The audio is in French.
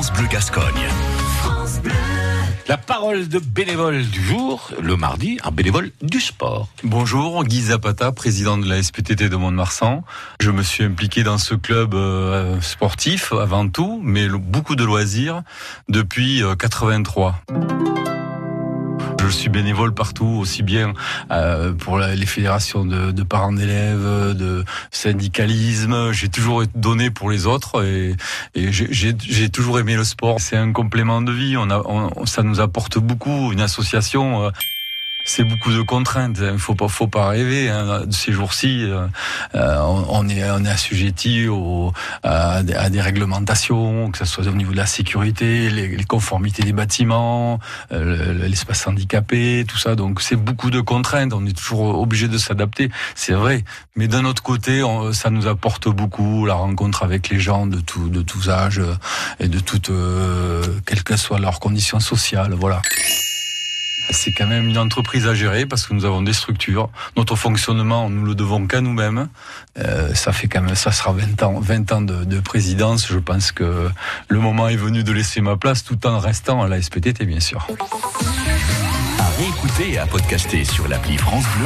France Bleu Gascogne. La parole de bénévole du jour, le mardi, un bénévole du sport. Bonjour, Guy Zapata, président de la SPTT de Mont-de-Marsan. Je me suis impliqué dans ce club euh, sportif avant tout, mais beaucoup de loisirs depuis 83. Je suis bénévole partout, aussi bien euh, pour les fédérations de, parents d'élèves, de syndicalisme. J'ai toujours donné pour les autres et, j'ai toujours aimé le sport. C'est un complément de vie. On a, ça nous apporte beaucoup. Une association. Euh, c'est beaucoup de contraintes. Il faut pas, faut pas rêver. Hein. Ces jours-ci, euh, euh, on est, on est assujetti au, à, des réglementations, que ce soit au niveau de la sécurité, les, conformités des bâtiments, euh, l'espace handicapé, tout ça. Donc c'est beaucoup de contraintes. On est toujours obligé de s'adapter. C'est vrai. Mais d'un autre côté, ça nous apporte beaucoup la rencontre avec les gens de tout, de tous âges et de toutes, quelles que soient leurs conditions sociales. Voilà. C'est quand même une entreprise à gérer parce que nous avons des structures. Notre fonctionnement, nous le devons qu'à nous-mêmes. Euh, ça fait quand même, ça sera 20 ans, 20 ans de, de, présidence. Je pense que le moment est venu de laisser ma place tout en restant à la SPTT, bien sûr. À réécouter et à podcaster sur l'appli France Bleu.